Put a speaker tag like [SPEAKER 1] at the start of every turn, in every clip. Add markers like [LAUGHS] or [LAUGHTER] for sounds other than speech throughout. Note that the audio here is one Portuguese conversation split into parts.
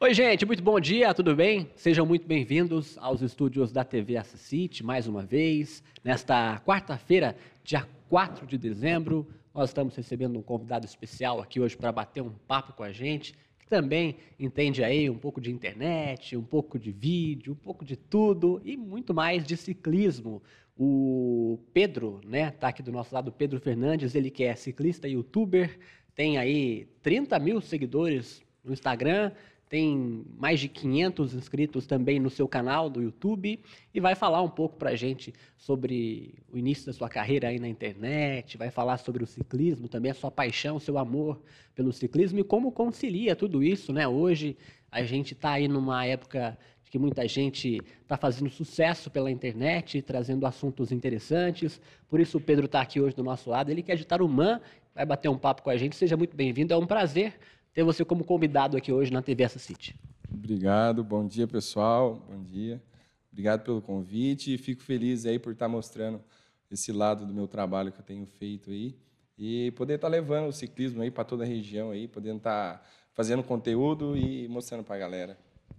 [SPEAKER 1] Oi, gente, muito bom dia, tudo bem? Sejam muito bem-vindos aos estúdios da TV Assisite, mais uma vez. Nesta quarta-feira, dia 4 de dezembro, nós estamos recebendo um convidado especial aqui hoje para bater um papo com a gente, que também entende aí um pouco de internet, um pouco de vídeo, um pouco de tudo e muito mais de ciclismo. O Pedro, né, tá aqui do nosso lado, Pedro Fernandes, ele que é ciclista e youtuber, tem aí 30 mil seguidores no Instagram, tem mais de 500 inscritos também no seu canal do YouTube e vai falar um pouco para a gente sobre o início da sua carreira aí na internet, vai falar sobre o ciclismo, também a sua paixão, o seu amor pelo ciclismo e como concilia tudo isso, né? Hoje a gente está aí numa época que muita gente está fazendo sucesso pela internet, trazendo assuntos interessantes. Por isso o Pedro está aqui hoje do nosso lado. Ele que é de Tarumã, vai bater um papo com a gente. Seja muito bem-vindo. É um prazer ter você como convidado aqui hoje na TV Essa City.
[SPEAKER 2] Obrigado, bom dia pessoal, bom dia. Obrigado pelo convite e fico feliz aí por estar mostrando esse lado do meu trabalho que eu tenho feito aí e poder estar levando o ciclismo aí para toda a região aí, podendo estar fazendo conteúdo e mostrando para a galera.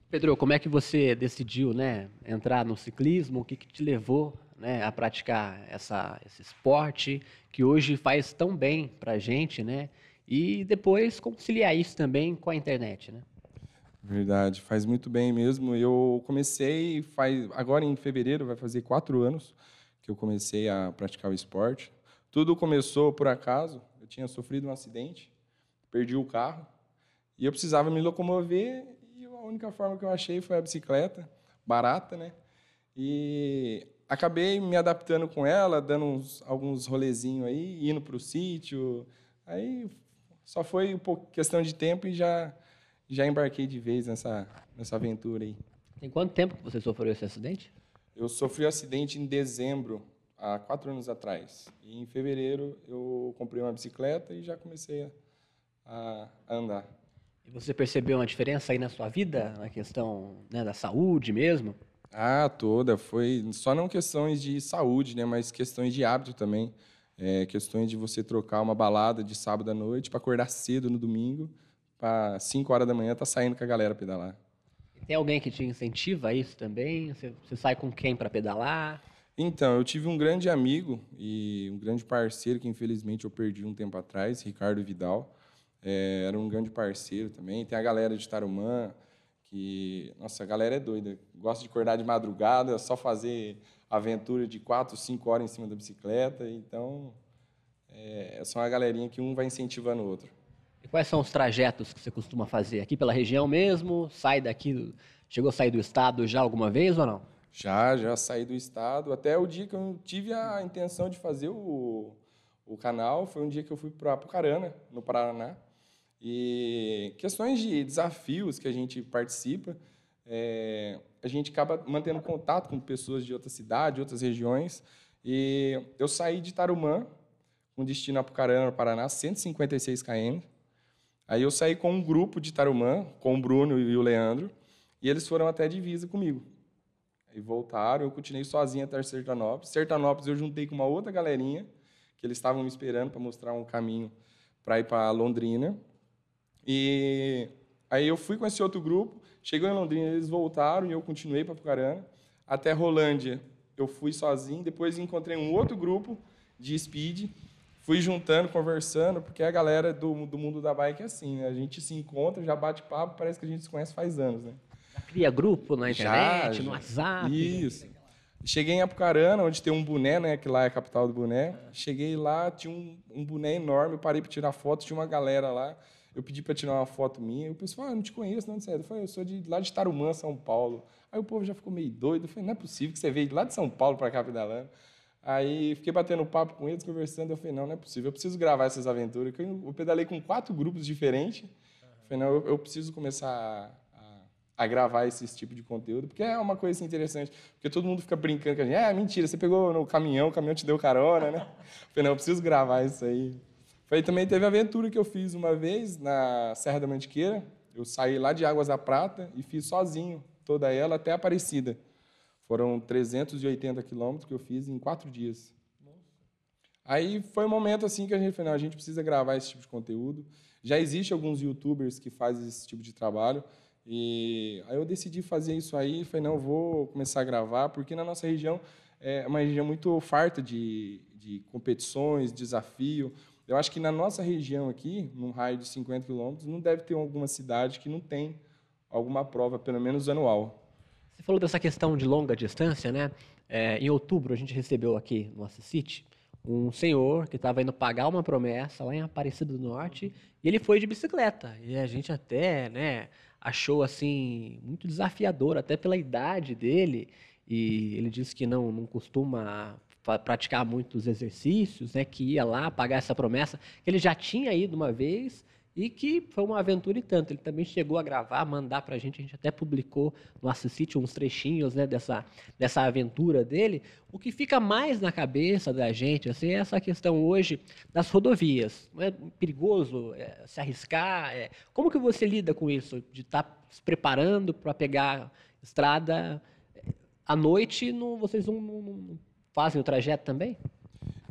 [SPEAKER 1] Pedro, como é que você decidiu, né, entrar no ciclismo? O que, que te levou, né, a praticar essa, esse esporte que hoje faz tão bem para a gente, né? E depois conciliar isso também com a internet, né?
[SPEAKER 2] Verdade, faz muito bem mesmo. Eu comecei faz agora em fevereiro vai fazer quatro anos que eu comecei a praticar o esporte. Tudo começou por acaso. Eu tinha sofrido um acidente, perdi o carro e eu precisava me locomover e a única forma que eu achei foi a bicicleta, barata, né? E acabei me adaptando com ela, dando uns, alguns rolezinhos aí, indo para o sítio. Aí só foi um pouco questão de tempo e já já embarquei de vez nessa nessa aventura aí.
[SPEAKER 1] Tem quanto tempo que você sofreu esse acidente?
[SPEAKER 2] Eu sofri o um acidente em dezembro, há quatro anos atrás. E em fevereiro eu comprei uma bicicleta e já comecei a, a andar.
[SPEAKER 1] E você percebeu uma diferença aí na sua vida, na questão né, da saúde mesmo?
[SPEAKER 2] Ah, toda. Foi só não questões de saúde, né, mas questões de hábito também. É, questões de você trocar uma balada de sábado à noite para acordar cedo no domingo, para 5 horas da manhã estar tá saindo com a galera pedalar.
[SPEAKER 1] Tem alguém que te incentiva a isso também? Você, você sai com quem para pedalar?
[SPEAKER 2] Então, eu tive um grande amigo e um grande parceiro que infelizmente eu perdi um tempo atrás, Ricardo Vidal. É, era um grande parceiro também. Tem a galera de Tarumã, que, nossa, a galera é doida. Gosta de acordar de madrugada, só fazer aventura de quatro, cinco horas em cima da bicicleta. Então, é, são uma galerinha que um vai incentivando o outro.
[SPEAKER 1] E quais são os trajetos que você costuma fazer? Aqui pela região mesmo? Sai daqui, chegou a sair do estado já alguma vez ou não?
[SPEAKER 2] Já, já saí do estado. Até o dia que eu tive a intenção de fazer o, o canal, foi um dia que eu fui para Apucarana, no Paraná. E questões de desafios que a gente participa, é, a gente acaba mantendo contato com pessoas de outra cidade, outras regiões. E eu saí de Tarumã, com destino a Apucarana, Paraná, 156 km. Aí eu saí com um grupo de Tarumã, com o Bruno e o Leandro, e eles foram até a divisa comigo. Aí voltaram, eu continuei sozinho até Sertanópolis. Sertanópolis eu juntei com uma outra galerinha, que eles estavam me esperando para mostrar um caminho para ir para Londrina. E aí eu fui com esse outro grupo, chegou em Londrina, eles voltaram e eu continuei para Pucarana. Até Rolândia eu fui sozinho, depois encontrei um outro grupo de speed, fui juntando, conversando, porque a galera do, do mundo da bike é assim, né? A gente se encontra, já bate papo, parece que a gente se conhece faz anos, né?
[SPEAKER 1] Já cria grupo na internet, já, no WhatsApp.
[SPEAKER 2] Isso. Cheguei em Apucarana, onde tem um boné, né? Que lá é a capital do boné. Cheguei lá, tinha um, um boné enorme, parei para tirar foto, tinha uma galera lá. Eu pedi para tirar uma foto minha. O pessoal, ah, eu não te conheço, não, sério. Eu falei, eu sou de lá de Tarumã, São Paulo. Aí o povo já ficou meio doido. Eu falei, não é possível que você veio lá de São Paulo para cá pedalando. Aí fiquei batendo papo com eles, conversando. Eu falei, não, não é possível. Eu preciso gravar essas aventuras. Eu pedalei com quatro grupos diferentes. Eu falei, não, eu, eu preciso começar a, gravar esse tipo de conteúdo, porque é uma coisa assim, interessante. Porque todo mundo fica brincando com a gente. É, mentira, você pegou no caminhão, o caminhão te deu carona, né? Eu falei, não, eu preciso gravar isso aí. Foi, também teve a aventura que eu fiz uma vez na Serra da Mantiqueira. Eu saí lá de Águas da Prata e fiz sozinho toda ela até Aparecida. Foram 380 quilômetros que eu fiz em quatro dias. Aí foi um momento assim que a gente falou, a gente precisa gravar esse tipo de conteúdo. Já existe alguns youtubers que fazem esse tipo de trabalho. E aí eu decidi fazer isso aí, falei, não, vou começar a gravar, porque na nossa região é uma região muito farta de, de competições, desafio. Eu acho que na nossa região aqui, num raio de 50 quilômetros, não deve ter alguma cidade que não tem alguma prova, pelo menos anual.
[SPEAKER 1] Você falou dessa questão de longa distância, né? É, em outubro, a gente recebeu aqui no City um senhor que estava indo pagar uma promessa lá em Aparecida do Norte e ele foi de bicicleta. E a gente até, né, achou assim muito desafiador, até pela idade dele. E ele disse que não, não costuma praticar muitos exercícios, né, que ia lá pagar essa promessa, que ele já tinha ido uma vez e que foi uma aventura e tanto. Ele também chegou a gravar, mandar para a gente, a gente até publicou no Assisite uns trechinhos né, dessa, dessa aventura dele. O que fica mais na cabeça da gente assim, é essa questão hoje das rodovias. Não é perigoso é, se arriscar? É, como que você lida com isso, de estar tá se preparando para pegar estrada à noite, não, vocês não, não fazem o trajeto também?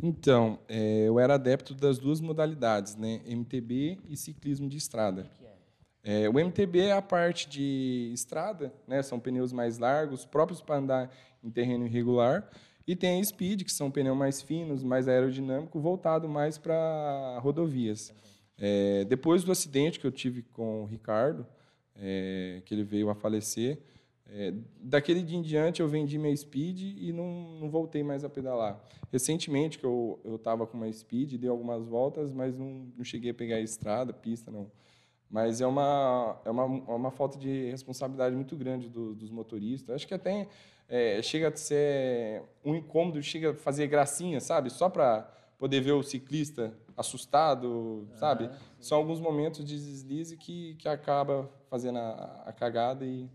[SPEAKER 2] Então, é, eu era adepto das duas modalidades, né? MTB e ciclismo de estrada. É, o MTB é a parte de estrada, né? São pneus mais largos, próprios para andar em terreno irregular. E tem a Speed, que são pneus mais finos, mais aerodinâmico, voltado mais para rodovias. É, depois do acidente que eu tive com o Ricardo, é, que ele veio a falecer, é, daquele dia em diante eu vendi minha Speed e não, não voltei mais a pedalar. Recentemente que eu estava com uma Speed, dei algumas voltas, mas não, não cheguei a pegar a estrada, pista, não. Mas é uma, é uma, é uma falta de responsabilidade muito grande do, dos motoristas. Acho que até é, chega a ser um incômodo, chega a fazer gracinha, sabe? Só para poder ver o ciclista assustado, sabe? São alguns momentos de deslize que, que acaba fazendo a, a cagada e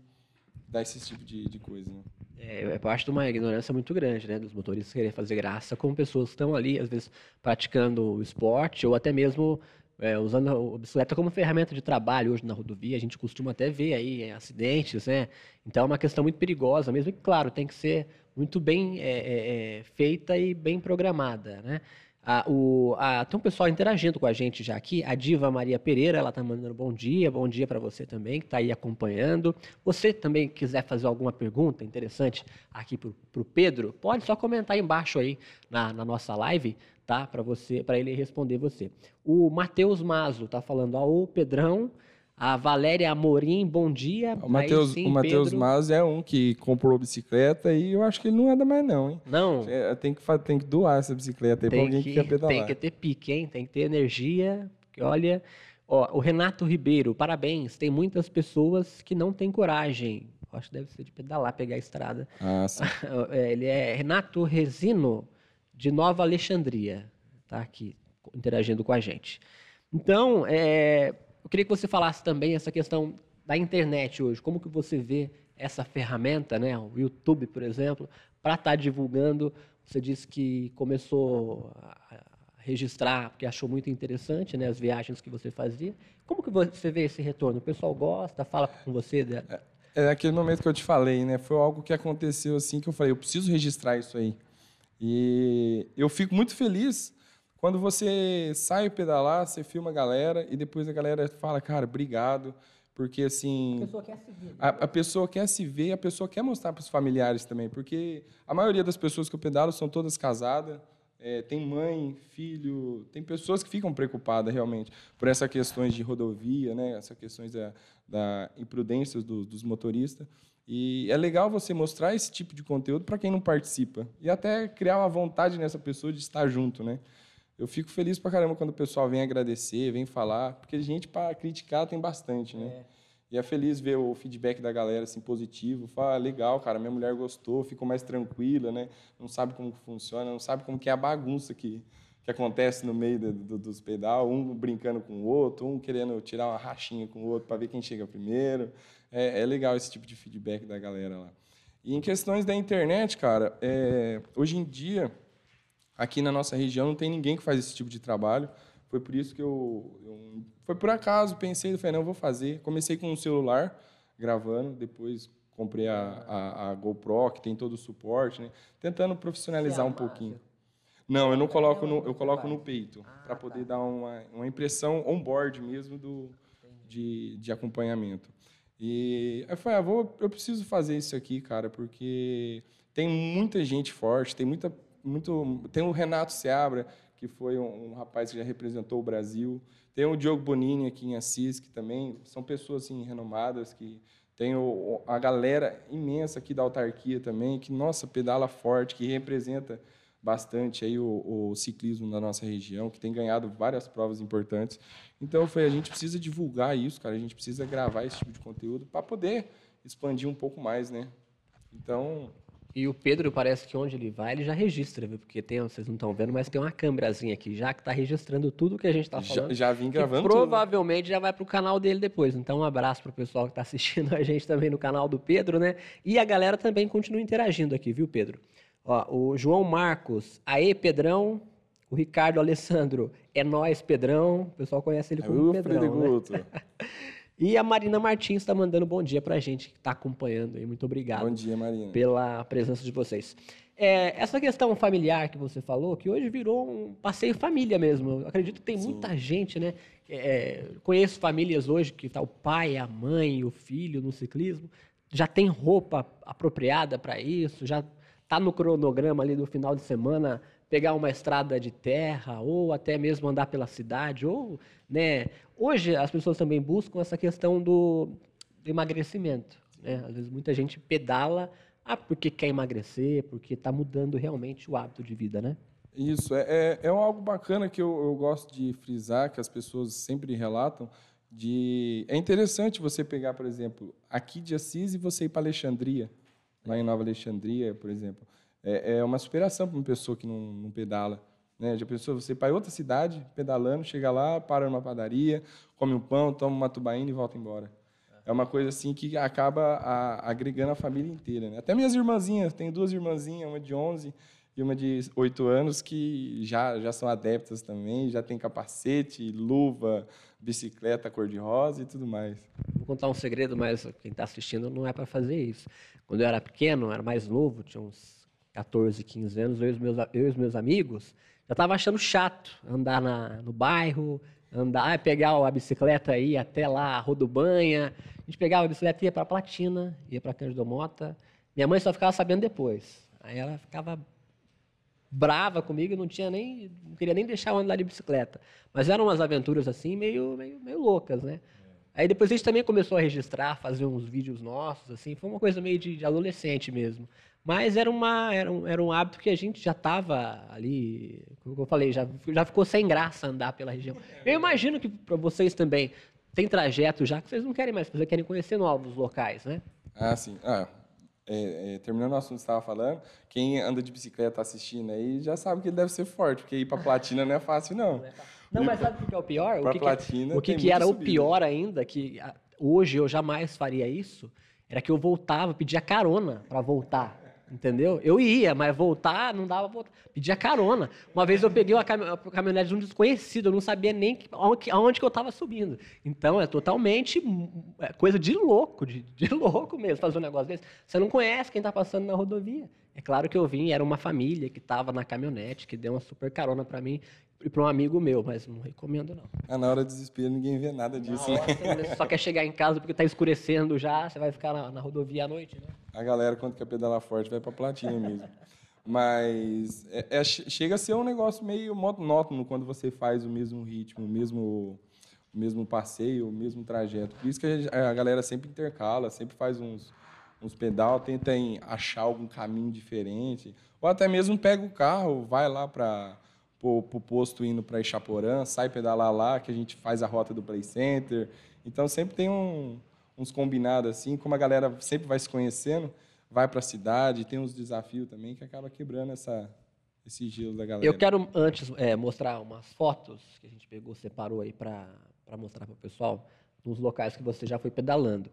[SPEAKER 2] dar esse tipo de, de coisa. Né?
[SPEAKER 1] É, parte de uma ignorância muito grande, né, dos motoristas querer fazer graça com pessoas que estão ali, às vezes, praticando o esporte ou até mesmo é, usando a bicicleta como ferramenta de trabalho hoje na rodovia. A gente costuma até ver aí é, acidentes, né? Então é uma questão muito perigosa mesmo e, claro, tem que ser muito bem é, é, é feita e bem programada, né? Ah, o, ah, tem um pessoal interagindo com a gente já aqui. A Diva Maria Pereira, ela está mandando bom dia, bom dia para você também, que está aí acompanhando. Você também quiser fazer alguma pergunta interessante aqui para o Pedro, pode só comentar aí embaixo aí na, na nossa live, tá? Para você, para ele responder você. O Matheus Mazo está falando, ó, o Pedrão, a Valéria Amorim, bom dia.
[SPEAKER 2] O Matheus, o Matheus Mas é um que comprou bicicleta e eu acho que ele não anda mais não, hein?
[SPEAKER 1] Não.
[SPEAKER 2] É, tem, que, tem que doar essa bicicleta aí para alguém que, que quer pedalar.
[SPEAKER 1] Tem que ter pique, hein? Tem que ter energia. Porque, olha, ó, o Renato Ribeiro, parabéns. Tem muitas pessoas que não têm coragem. Acho que deve ser de pedalar, pegar a estrada.
[SPEAKER 2] Ah, sim. [LAUGHS]
[SPEAKER 1] É, ele é Renato Resino, de Nova Alexandria. Tá aqui interagindo com a gente. Então, é, eu queria que você falasse também essa questão da internet hoje. Como que você vê essa ferramenta, né, o YouTube, por exemplo, para estar tá divulgando? Você disse que começou a registrar, porque achou muito interessante, né, as viagens que você fazia. Como que você vê esse retorno? O pessoal gosta, fala com você?
[SPEAKER 2] É, é aquele momento que eu te falei, né? Foi algo que aconteceu assim que eu falei, eu preciso registrar isso aí. E eu fico muito feliz quando você sai pedalar, você filma a galera e depois a galera fala, cara, obrigado. Porque assim.
[SPEAKER 1] A pessoa quer se ver.
[SPEAKER 2] A, a pessoa quer se ver, a pessoa quer mostrar para os familiares também. Porque a maioria das pessoas que eu pedalo são todas casadas. É, tem mãe, filho, tem pessoas que ficam preocupadas realmente por essas questões de rodovia, né? essas questões da, da imprudência do, dos motoristas. E é legal você mostrar esse tipo de conteúdo para quem não participa e até criar uma vontade nessa pessoa de estar junto, né? Eu fico feliz pra caramba quando o pessoal vem agradecer, vem falar, porque gente para criticar tem bastante, né? É. E é feliz ver o feedback da galera assim positivo, fala, ah, legal, cara, minha mulher gostou, ficou mais tranquila, né? Não sabe como funciona, não sabe como que é a bagunça que que acontece no meio do, do, dos pedal, um brincando com o outro, um querendo tirar uma rachinha com o outro para ver quem chega primeiro. É, é, legal esse tipo de feedback da galera lá. E em questões da internet, cara, é, hoje em dia Aqui na nossa região não tem ninguém que faz esse tipo de trabalho. Foi por isso que eu, eu foi por acaso pensei, falei não vou fazer. Comecei com um celular gravando, depois comprei a, a, a GoPro que tem todo o suporte, né? Tentando profissionalizar um pouquinho. Não, eu não coloco no, eu coloco no peito ah, para poder tá. dar uma, uma impressão on board mesmo do de, de acompanhamento. E eu falei, ah, vou, eu preciso fazer isso aqui, cara, porque tem muita gente forte, tem muita, muito, tem o Renato Seabra, que foi um, um, rapaz que já representou o Brasil, tem o Diogo Bonini aqui em Assis, que também são pessoas assim renomadas que tem o, a galera imensa aqui da autarquia também, que nossa pedala forte, que representa bastante aí o, o, ciclismo na nossa região, que tem ganhado várias provas importantes. Então foi a gente precisa divulgar isso, cara. A gente precisa gravar esse tipo de conteúdo para poder expandir um pouco mais, né? Então
[SPEAKER 1] e o Pedro parece que onde ele vai, ele já registra, viu? Porque tem, vocês não estão vendo, mas tem uma câmerazinha aqui já que está registrando tudo que a gente está falando.
[SPEAKER 2] Já, já vim gravando
[SPEAKER 1] Provavelmente já vai para o canal dele depois. Então, um abraço para o pessoal que está assistindo [LAUGHS] a gente também no canal do Pedro, né? E a galera também continua interagindo aqui, viu, Pedro? Ó, o João Marcos, aê, Pedrão. O Ricardo Alessandro, é nós, Pedrão. O pessoal conhece ele como é Pedrão. Né? [LAUGHS] E a Marina Martins está mandando bom dia para a gente que está acompanhando aí. Muito obrigado.
[SPEAKER 2] Bom dia, Marina.
[SPEAKER 1] Pela presença de vocês. É, essa questão familiar que você falou, que hoje virou um passeio família mesmo. Eu acredito que tem Sim. muita gente, né? É, conheço famílias hoje que está o pai, a mãe, o filho no ciclismo, já tem roupa apropriada para isso, já está no cronograma ali do final de semana pegar uma estrada de terra ou até mesmo andar pela cidade ou né hoje as pessoas também buscam essa questão do, do emagrecimento né? Às vezes muita gente pedala ah, porque quer emagrecer porque está mudando realmente o hábito de vida né?
[SPEAKER 2] Isso é, é, é algo bacana que eu, eu gosto de frisar que as pessoas sempre relatam de é interessante você pegar por exemplo aqui de Assis e você ir para Alexandria lá em Nova Alexandria por exemplo é, é uma superação para uma pessoa que não, não pedala. Né? Já pensou, você para outra cidade, pedalando, chega lá, para numa padaria, come um pão, toma uma tubaína e volta embora. É uma coisa assim que acaba a, agregando a família inteira. Né? Até minhas irmãzinhas, tenho duas irmãzinhas, uma de 11 e uma de 8 anos, que já, já são adeptas também, já tem capacete, luva, bicicleta cor-de-rosa e tudo mais.
[SPEAKER 1] Vou contar um segredo, mas quem está assistindo não é para fazer isso. Quando eu era pequeno, era mais novo, tinha uns 14, 15 anos, eu e os meus, eu e os meus amigos, já estava achando chato andar na, no bairro, andar, pegar a bicicleta aí até lá, a Rodobanha. A gente pegava a bicicleta e ia para Platina, ia para Cândido Mota. Minha mãe só ficava sabendo depois. Aí ela ficava brava comigo e não tinha nem não queria nem deixar eu andar de bicicleta. Mas eram umas aventuras assim meio meio, meio loucas, né? Aí depois a gente também começou a registrar, fazer uns vídeos nossos, assim, foi uma coisa meio de, de adolescente mesmo. Mas era, uma, era, um, era um hábito que a gente já estava ali, como eu falei, já, já ficou sem graça andar pela região. Eu imagino que para vocês também tem trajeto já que vocês não querem mais, vocês querem conhecer novos locais, né?
[SPEAKER 2] Ah, sim. Ah, é, é, terminando o assunto que você estava falando, quem anda de bicicleta assistindo aí já sabe que ele deve ser forte, porque ir para Platina não é fácil, não. [LAUGHS]
[SPEAKER 1] Não, é mas sabe o que é o pior? Que,
[SPEAKER 2] Platina
[SPEAKER 1] o que, que era subida. o pior ainda, que hoje eu jamais faria isso, era que eu voltava, pedia carona para voltar. Entendeu? Eu ia, mas voltar não dava voltar. Pedia carona. Uma vez eu peguei a caminhonete de um desconhecido, eu não sabia nem aonde, aonde que eu estava subindo. Então é totalmente é coisa de louco, de, de [LAUGHS] louco mesmo fazer um negócio desse. Você não conhece quem está passando na rodovia. É claro que eu vim, era uma família que estava na caminhonete, que deu uma super carona para mim e para um amigo meu, mas não recomendo não.
[SPEAKER 2] Ah, na hora do desespero ninguém vê nada disso,
[SPEAKER 1] né? Você só quer chegar em casa porque está escurecendo já, você vai ficar na, na, rodovia à noite, né?
[SPEAKER 2] A galera, quando quer pedalar forte, vai para platina mesmo. mas é, é, chega a ser um negócio meio monótono quando você faz o mesmo ritmo, o mesmo, o mesmo passeio, o mesmo trajeto. Por isso que a, gente, a galera sempre intercala, sempre faz uns, uns pedal, tenta achar algum caminho diferente. Ou até mesmo pega o carro, vai lá para o posto indo para Ixaporã, sai pedalar lá, que a gente faz a rota do Play Center. Então sempre tem um, uns combinados assim, como a galera sempre vai se conhecendo, vai para a cidade, tem uns desafios também que acaba quebrando essa, esse gelo da galera.
[SPEAKER 1] Eu quero antes é, mostrar umas fotos que a gente pegou, separou aí para mostrar para o pessoal, nos locais que você já foi pedalando.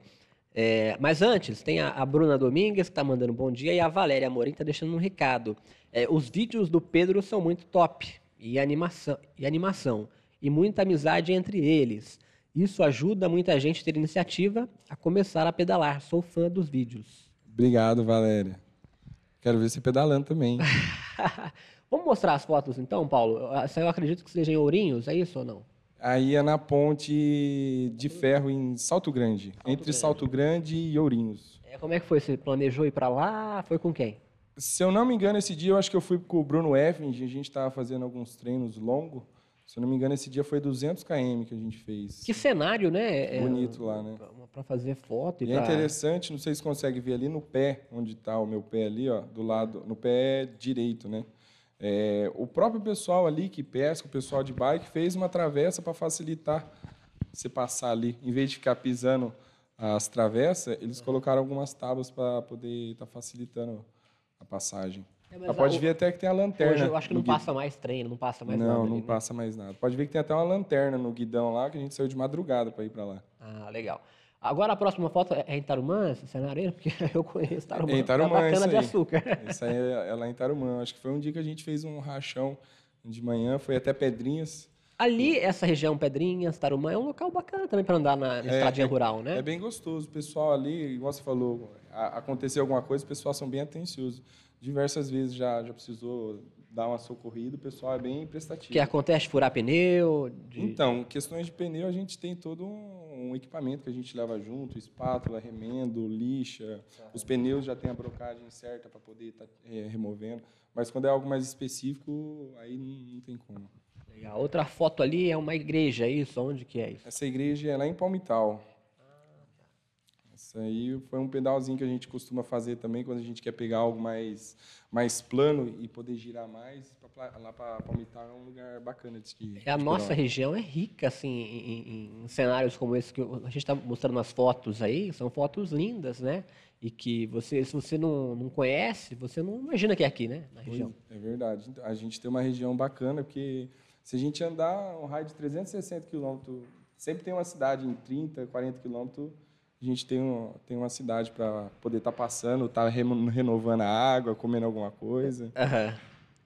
[SPEAKER 1] É, mas antes, tem a, a Bruna Domingues, que está mandando um bom dia, e a Valéria Amorim está deixando um recado. É, os vídeos do Pedro são muito top e animação, e animação, e muita amizade entre eles. Isso ajuda muita gente a ter iniciativa a começar a pedalar. Sou fã dos vídeos.
[SPEAKER 2] Obrigado, Valéria. Quero ver você pedalando também. [LAUGHS]
[SPEAKER 1] Vamos mostrar as fotos então, Paulo? Eu acredito que sejam ourinhos, é isso ou não?
[SPEAKER 2] Aí é na ponte de ferro em Salto Grande,
[SPEAKER 1] Salto
[SPEAKER 2] entre
[SPEAKER 1] Grande.
[SPEAKER 2] Salto Grande e Ourinhos.
[SPEAKER 1] É, como é que foi? Você planejou ir para lá? Foi com quem?
[SPEAKER 2] Se eu não me engano, esse dia eu acho que eu fui com o Bruno Effing, a gente estava fazendo alguns treinos longos. Se eu não me engano, esse dia foi 200 km que a gente fez.
[SPEAKER 1] Que cenário, né? É,
[SPEAKER 2] Bonito lá, né?
[SPEAKER 1] Para fazer foto e,
[SPEAKER 2] E é
[SPEAKER 1] pra-
[SPEAKER 2] interessante, não sei se consegue ver ali no pé, onde está o meu pé ali, ó, do lado, no pé direito, né? É, o próprio pessoal ali que pesca, o pessoal de bike, fez uma travessa para facilitar você passar ali. Em vez de ficar pisando as travessas, eles colocaram algumas tábuas para poder estar facilitando a passagem.
[SPEAKER 1] É,
[SPEAKER 2] pode
[SPEAKER 1] a-
[SPEAKER 2] ver até que tem a lanterna.
[SPEAKER 1] Hoje eu acho que não passa mais treino, não passa mais
[SPEAKER 2] Não,
[SPEAKER 1] nada.
[SPEAKER 2] não
[SPEAKER 1] ali, né?
[SPEAKER 2] passa mais nada. Pode ver que tem até uma lanterna no guidão lá, que a gente saiu de madrugada para ir para lá.
[SPEAKER 1] Ah, legal. Agora a próxima foto é em Tarumã, aí? [LAUGHS] Porque eu conheço Tarumã.
[SPEAKER 2] É em Tarumã,
[SPEAKER 1] é
[SPEAKER 2] isso
[SPEAKER 1] bacana de
[SPEAKER 2] aí.
[SPEAKER 1] açúcar. [LAUGHS]
[SPEAKER 2] Isso aí é é lá em Tarumã. Acho que foi um dia que a gente fez um rachão de manhã, foi até Pedrinhas.
[SPEAKER 1] Ali, essa região Pedrinhas, Tarumã, é um local bacana também para andar na, estradinha rural, né?
[SPEAKER 2] É bem gostoso. O pessoal ali, igual você falou, aconteceu alguma coisa, o pessoal são bem atenciosos. Diversas vezes já, já precisou dar uma socorrida, o pessoal é bem prestativo.
[SPEAKER 1] Que acontece furar pneu, de...
[SPEAKER 2] Então, questões de pneu, a gente tem todo um, um equipamento que a gente leva junto, espátula, remendo, lixa. Os pneus já tem a brocagem certa para poder estar removendo. Mas quando é algo mais específico, aí não, não tem como.
[SPEAKER 1] Legal. Outra foto ali é uma igreja, é isso? Onde que é isso?
[SPEAKER 2] Essa igreja é lá em Palmital. Essa aí foi um pedalzinho que a gente costuma fazer também quando a gente quer pegar algo mais, mais plano e poder girar mais. Pra Lá para Palmital é um lugar bacana de de
[SPEAKER 1] É a
[SPEAKER 2] de
[SPEAKER 1] nossa
[SPEAKER 2] pedal.
[SPEAKER 1] região é rica assim em, em- em cenários como esse que eu- a gente está mostrando nas fotos aí, são fotos lindas, né? E que você, se você não, não conhece, você não imagina que é aqui, né? Na região.
[SPEAKER 2] Pois, É verdade. Então, A gente tem uma região bacana, porque se a gente andar um raio de 360 quilômetros, sempre tem uma cidade em 30, 40 quilômetros, a gente tem, um, tem uma cidade para poder estar passando, estar renovando a água, comendo alguma coisa.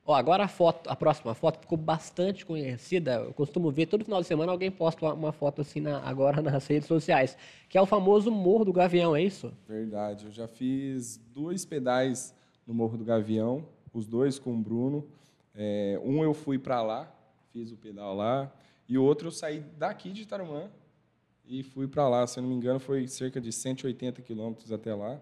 [SPEAKER 1] Ó, agora a foto, a próxima foto ficou bastante conhecida. Eu costumo ver todo final de semana alguém posta uma, uma foto assim na- agora [LAUGHS] nas redes sociais, que é o famoso Morro do Gavião, é isso?
[SPEAKER 2] Verdade. Eu já fiz dois pedais no Morro do Gavião, os dois com o Bruno. É, um eu fui para lá, fiz o pedal lá, e o outro eu saí daqui de Tarumã e fui para lá. Se eu não me engano, foi cerca de 180 quilômetros até lá.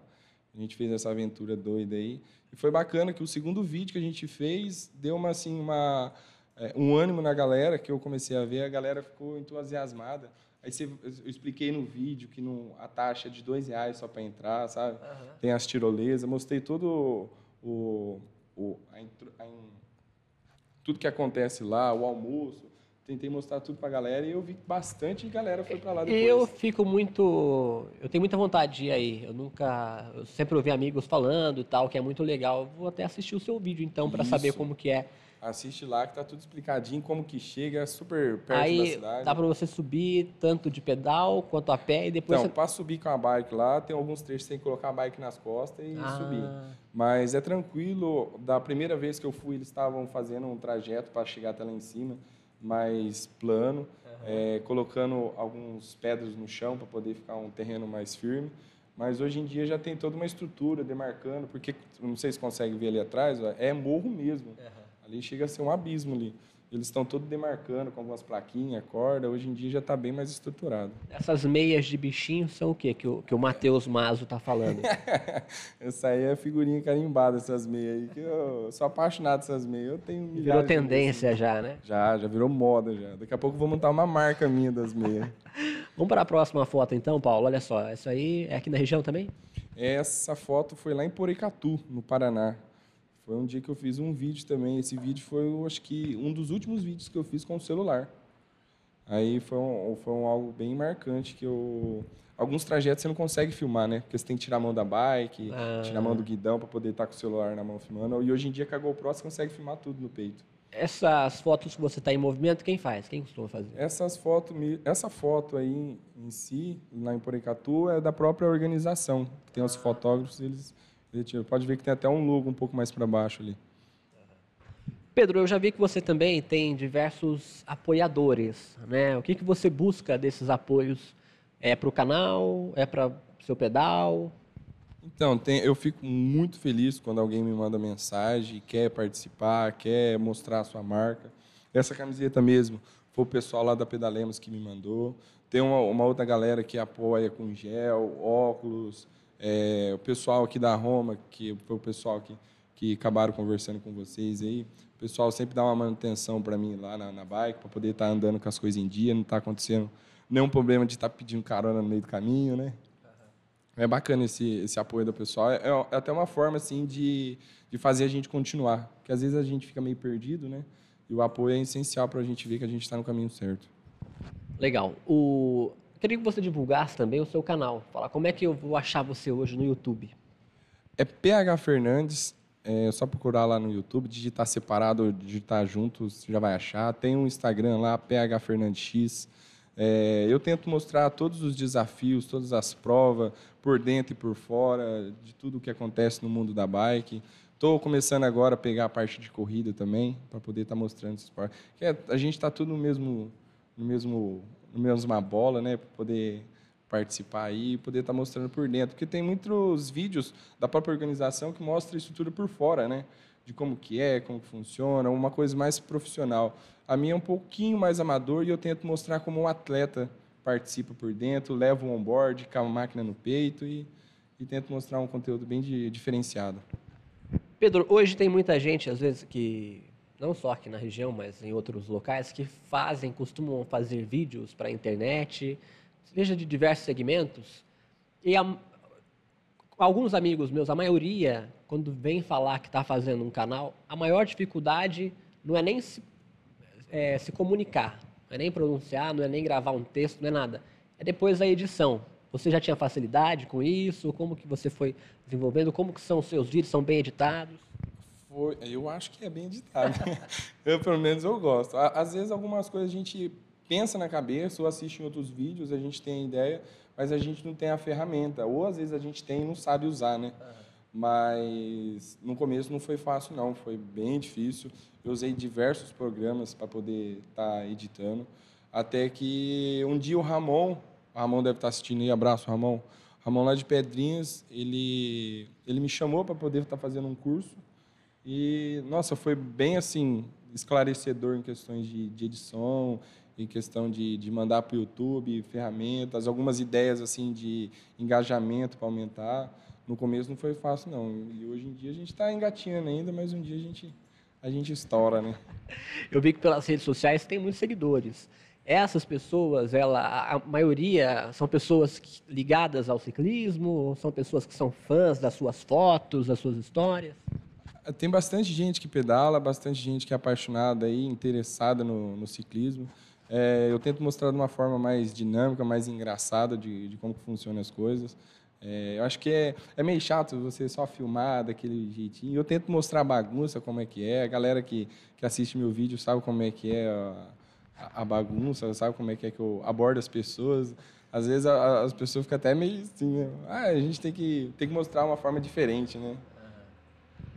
[SPEAKER 2] A gente fez essa aventura doida aí. E foi bacana que o segundo vídeo que a gente fez deu uma, assim, uma, é, um ânimo na galera, que eu comecei a ver, a galera ficou entusiasmada. Aí você- eu expliquei no vídeo que não, a taxa é de dois reais só para entrar, sabe? Tem as tirolesas, mostrei todo o, o a a tudo que acontece lá, o almoço. Tentei mostrar tudo para a galera e eu vi que bastante galera foi para lá depois.
[SPEAKER 1] Eu fico muito. Eu tenho muita vontade de ir aí. Eu nunca. Eu sempre ouvi amigos falando e tal, que é muito legal. Vou até assistir o seu vídeo então, para saber como que é.
[SPEAKER 2] Assiste lá que tá tudo explicadinho, como que chega, é super perto da
[SPEAKER 1] aí
[SPEAKER 2] cidade.
[SPEAKER 1] dá para você subir tanto de pedal quanto a pé e depois.
[SPEAKER 2] Então,
[SPEAKER 1] você...
[SPEAKER 2] para subir com a bike lá, tem alguns trechos que tem que colocar a bike nas costas e
[SPEAKER 1] Ah.
[SPEAKER 2] subir. Mas é tranquilo. Da primeira vez que eu fui, eles estavam fazendo um trajeto para chegar até lá em cima, mais plano, é, colocando alguns pedras no chão para poder ficar um terreno mais firme. Mas hoje em dia já tem toda uma estrutura demarcando, porque não sei se consegue ver ali atrás, ó, é morro mesmo. Ali chega a ser um abismo ali. Eles estão todos demarcando com algumas plaquinhas, corda. Hoje em dia já está bem mais estruturado.
[SPEAKER 1] Essas meias de bichinho são o quê que o, que o Matheus Mazo tá falando? [LAUGHS]
[SPEAKER 2] Essa aí é figurinha carimbada, essas meias aí, que eu sou apaixonado dessas meias. Eu tenho
[SPEAKER 1] Virou
[SPEAKER 2] meias.
[SPEAKER 1] tendência já, né?
[SPEAKER 2] Já, já virou moda já. Daqui a pouco eu vou montar uma marca minha das meias. [LAUGHS]
[SPEAKER 1] Vamos para a próxima foto então, Paulo. Olha só, essa aí é aqui na região também?
[SPEAKER 2] Essa foto foi lá em Porecatu, no Paraná. Foi um dia que eu fiz um vídeo também. Esse vídeo foi, eu acho que, um dos últimos vídeos que eu fiz com o celular. Aí foi, um, foi um algo bem marcante que eu... Alguns trajetos você não consegue filmar, né? Porque você tem que tirar a mão da bike,
[SPEAKER 1] Ah.
[SPEAKER 2] tirar a mão do guidão para poder estar com o celular na mão filmando. E hoje em dia com a GoPro você consegue filmar tudo no peito.
[SPEAKER 1] Essas fotos que você está em movimento, quem faz? Quem costuma fazer?
[SPEAKER 2] Essas fotos, essa foto aí em si, lá em Porecatu, é da própria organização. Tem os fotógrafos, eles, Pode ver que tem até um logo um pouco mais para baixo ali.
[SPEAKER 1] Pedro, eu já vi que você também tem diversos apoiadores, né? O que, que você busca desses apoios? É para o canal? É para seu pedal?
[SPEAKER 2] Então, tem- eu fico muito feliz quando alguém me manda mensagem, quer participar, quer mostrar a sua marca. Essa camiseta mesmo foi o pessoal lá da Pedalemos que me mandou. Tem uma, uma outra galera que apoia com gel, óculos, é, o pessoal aqui da Roma, que foi o pessoal que, que acabaram conversando com vocês aí. O pessoal sempre dá uma manutenção para mim lá na, na bike, para poder estar tá andando com as coisas em dia, não está acontecendo nenhum problema de estar tá pedindo carona no meio do caminho, né? É bacana esse, esse apoio do pessoal. É, é, até uma forma assim de, de fazer a gente continuar, porque às vezes a gente fica meio perdido, né? E o apoio é essencial para a gente ver que a gente está no caminho certo.
[SPEAKER 1] Legal. O... Queria que você divulgasse também o seu canal. Falar como é que eu vou achar você hoje no YouTube.
[SPEAKER 2] É PH Fernandes. É só procurar lá no YouTube, digitar separado, digitar junto, você já vai achar. Tem um Instagram lá, PH Fernandes X. É, eu tento mostrar todos os desafios, todas as provas, por dentro e por fora, de tudo o que acontece no mundo da bike. Estou começando agora a pegar a parte de corrida também, para poder estar tá mostrando esse esporte. É, a gente está tudo no mesmo, no mesmo, no mesma bola, né? Para poder participar aí e poder estar tá mostrando por dentro. Porque tem muitos vídeos da própria organização que mostra isso tudo por fora, né? De como que é, como que funciona, uma coisa mais profissional. A minha é um pouquinho mais amador e eu tento mostrar como um atleta participa por dentro, leva um onboard com a máquina no peito e, e tento mostrar um conteúdo bem de, diferenciado.
[SPEAKER 1] Pedro, hoje tem muita gente, às vezes, que não só aqui na região, mas em outros locais, que fazem, costumam fazer vídeos para a internet, seja de diversos segmentos. E a, alguns amigos meus, a maioria, quando vem falar que está fazendo um canal, a maior dificuldade não é nem se é, se comunicar, não é nem pronunciar, não é nem gravar um texto, não é nada. É depois a edição. Você já tinha facilidade com isso? Como que você foi desenvolvendo? Como que são os seus vídeos? São bem editados?
[SPEAKER 2] Foi, eu acho que é bem editado. [LAUGHS] eu, pelo menos, eu gosto. Às vezes, algumas coisas a gente pensa na cabeça ou assiste em outros vídeos, a gente tem a ideia, mas a gente não tem a ferramenta. Ou, às vezes, a gente tem e não sabe usar, né? Uhum. Mas, no começo, não foi fácil, não. Foi bem difícil. Eu usei diversos programas para poder estar tá editando, até que um dia o Ramon, o Ramon deve estar tá assistindo aí, abraço Ramon, Ramon lá de Pedrinhas, ele, ele me chamou para poder estar tá fazendo um curso e, nossa, foi bem assim, esclarecedor em questões de, de edição, em questão de, de mandar para o YouTube ferramentas, algumas ideias assim de engajamento para aumentar. No começo não foi fácil, não. E hoje em dia a gente está engatinhando ainda, mas um dia a gente a gente estoura, né? [LAUGHS]
[SPEAKER 1] Eu vi que pelas redes sociais tem muitos seguidores. Essas pessoas, ela, a maioria são pessoas ligadas ao ciclismo, são pessoas que são fãs das suas fotos, das suas histórias.
[SPEAKER 2] Tem bastante gente que pedala, bastante gente que é apaixonada e interessada no, no ciclismo. É, eu tento mostrar de uma forma mais dinâmica, mais engraçada de, de como funcionam as coisas. É, eu acho que é, é meio chato você só filmar daquele jeitinho. Eu tento mostrar a bagunça, como é que é. A galera que, que assiste meu vídeo sabe como é que é a, a bagunça, sabe como é que é que eu abordo as pessoas. Às vezes a, as pessoas ficam até meio assim, né? ah, a gente tem que, tem que mostrar uma forma diferente, né?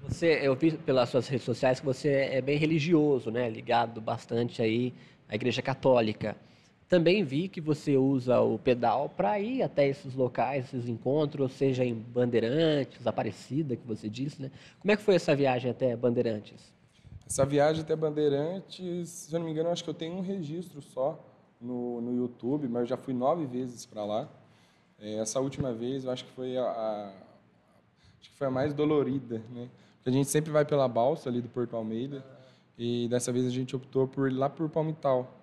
[SPEAKER 1] Você, eu vi pelas suas redes sociais que você é bem religioso, né? Ligado bastante aí à Igreja Católica. Também vi que você usa o pedal para ir até esses locais, esses encontros, seja em Bandeirantes, Aparecida, que você disse, né? Como é que foi essa viagem até Bandeirantes?
[SPEAKER 2] Essa viagem até Bandeirantes, se eu não me engano, acho que eu tenho um registro só no, no YouTube, mas eu já fui nove vezes para lá. É, essa última vez, eu acho que foi a, a, acho que foi a mais dolorida, né? A gente sempre vai pela balsa ali do Porto Almeida e dessa vez a gente optou por ir lá por Palmital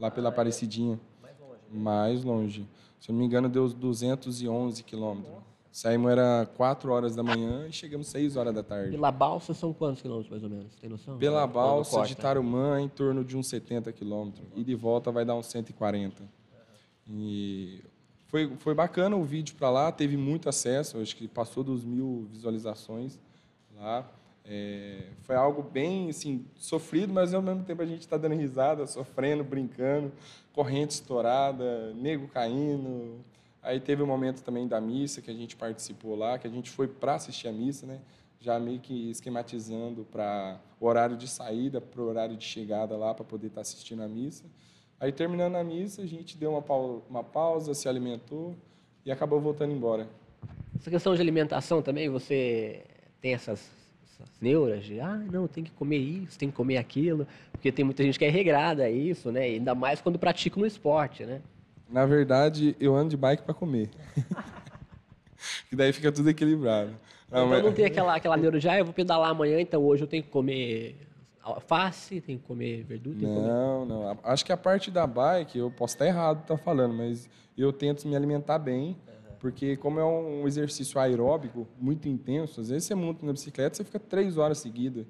[SPEAKER 2] lá pela Aparecidinha. Mais longe. Né? Mais longe. Se eu não me engano, deu 211 quilômetros. Saímos era 4 horas da manhã e chegamos 6 horas da tarde.
[SPEAKER 1] Pela balsa são quantos quilômetros, mais ou menos? Tem noção?
[SPEAKER 2] Pela balsa de Tarumã, em torno de uns 70 quilômetros. E de volta vai dar uns 140. E foi, foi bacana o vídeo para lá, teve muito acesso, acho que passou dos mil visualizações lá. É, foi algo bem assim, sofrido, mas ao mesmo tempo a gente está dando risada, sofrendo, brincando, corrente estourada, nego caindo. Aí teve o um momento também da missa que a gente participou lá, que a gente foi para assistir a missa, né? já meio que esquematizando para o horário de saída, para o horário de chegada lá, para poder estar tá assistindo a missa. Aí, terminando a missa, a gente deu uma pausa, uma pausa, se alimentou e acabou voltando embora.
[SPEAKER 1] Essa questão de alimentação também, você tem essas essas neuras de, ah, não, tem que comer isso, tem que comer aquilo, porque tem muita gente que é regrada a isso, né? Ainda mais quando pratica no esporte, né?
[SPEAKER 2] Na verdade, eu ando de bike para comer. que [LAUGHS] daí fica tudo equilibrado.
[SPEAKER 1] Não, então mas... não tem aquela, aquela neuro de, ah, eu vou pedalar amanhã, então hoje eu tenho que comer alface, tem que comer verdura? Tem
[SPEAKER 2] não,
[SPEAKER 1] comer...
[SPEAKER 2] não. Acho que a parte da bike, eu posso estar errado, tá falando, mas eu tento me alimentar bem, uhum. Porque como é um exercício aeróbico muito intenso, às vezes você monta na bicicleta, você fica três horas seguidas.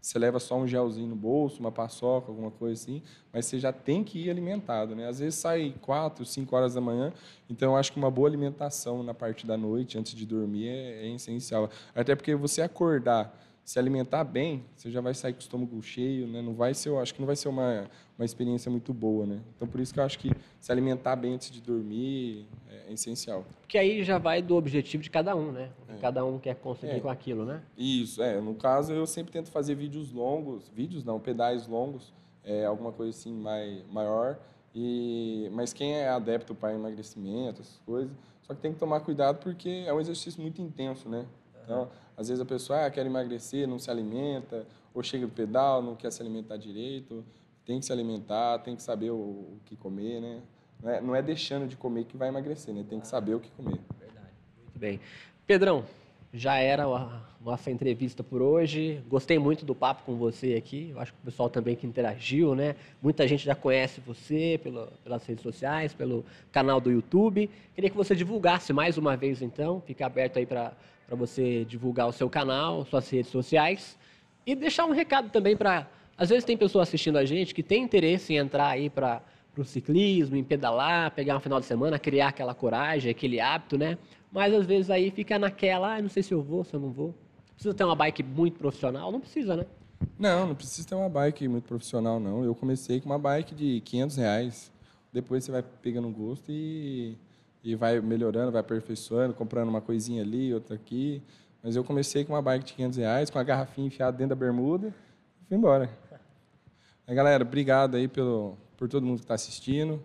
[SPEAKER 2] Você leva só um gelzinho no bolso, uma paçoca, alguma coisa assim, mas você já tem que ir alimentado, né? Às vezes sai quatro, cinco horas da manhã, então eu acho que uma boa alimentação na parte da noite, antes de dormir, é, é essencial. Até porque você acordar se alimentar bem, você já vai sair com o estômago cheio, né? Não vai ser, eu acho que não vai ser uma, uma experiência muito boa, né? Então por isso que eu acho que se alimentar bem antes de dormir é, é essencial.
[SPEAKER 1] Porque aí já vai do objetivo de cada um, né? É. Cada um quer conseguir é. com aquilo, né?
[SPEAKER 2] Isso, é. No caso eu sempre tento fazer vídeos longos, vídeos não, pedais longos, é, alguma coisa assim mai, maior. E mas quem é adepto para emagrecimento, essas coisas, só que tem que tomar cuidado porque é um exercício muito intenso, né? Então, às vezes a pessoa ah, quer emagrecer, não se alimenta, ou chega do pedal, não quer se alimentar direito. Tem que se alimentar, tem que saber o, o que comer, né? Não é, não é, deixando de comer que vai emagrecer, né? Tem que saber o que comer.
[SPEAKER 1] Verdade. Muito bem. Pedrão, já era a nossa entrevista por hoje. Gostei muito do papo com você aqui. Eu acho que o pessoal também que interagiu, né? Muita gente já conhece você pelo, pelas redes sociais, pelo canal do YouTube. Queria que você divulgasse mais uma vez, então. Fica aberto aí para você divulgar o seu canal, suas redes sociais e deixar um recado também para. Às vezes tem pessoas assistindo a gente que tem interesse em entrar aí para o ciclismo, em pedalar, pegar um final de semana, criar aquela coragem, aquele hábito, né? Mas às vezes aí fica naquela, ah, não sei se eu vou, se eu não vou. Precisa ter uma bike muito profissional? Não precisa, né?
[SPEAKER 2] Não, não precisa ter uma bike muito profissional, não. Eu comecei com uma bike de 500 reais. Depois você vai pegando gosto e e vai melhorando, vai aperfeiçoando, comprando uma coisinha ali, outra aqui. Mas eu comecei com uma bike de 500 reais, com a garrafinha enfiada dentro da bermuda e fui embora. Aí, galera, obrigado aí pelo, por todo mundo que está assistindo.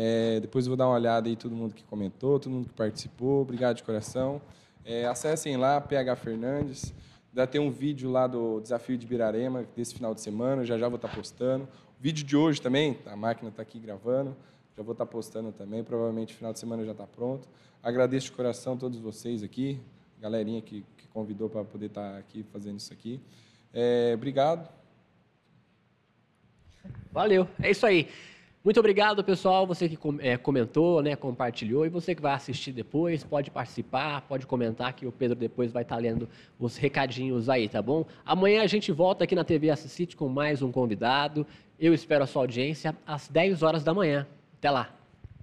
[SPEAKER 2] É, depois vou dar uma olhada aí todo mundo que comentou, todo mundo que participou. Obrigado de coração. É, acessem lá, PH Fernandes. Ainda tem um vídeo lá do Desafio de Birarema, desse final de semana, já já vou estar tá postando. O vídeo de hoje também, a máquina está aqui gravando. Já vou estar postando também, provavelmente final de semana já está pronto. Agradeço de coração a todos vocês aqui, galerinha que, que convidou para poder estar aqui fazendo isso aqui. É, obrigado.
[SPEAKER 1] Valeu, é isso aí. Muito obrigado, pessoal. Você que é, comentou, né, compartilhou e você que vai assistir depois, pode participar, pode comentar que o Pedro depois vai estar lendo os recadinhos aí, tá bom? Amanhã a gente volta aqui na TV Assisite com mais um convidado. Eu espero a sua audiência às 10 horas da manhã. Até lá!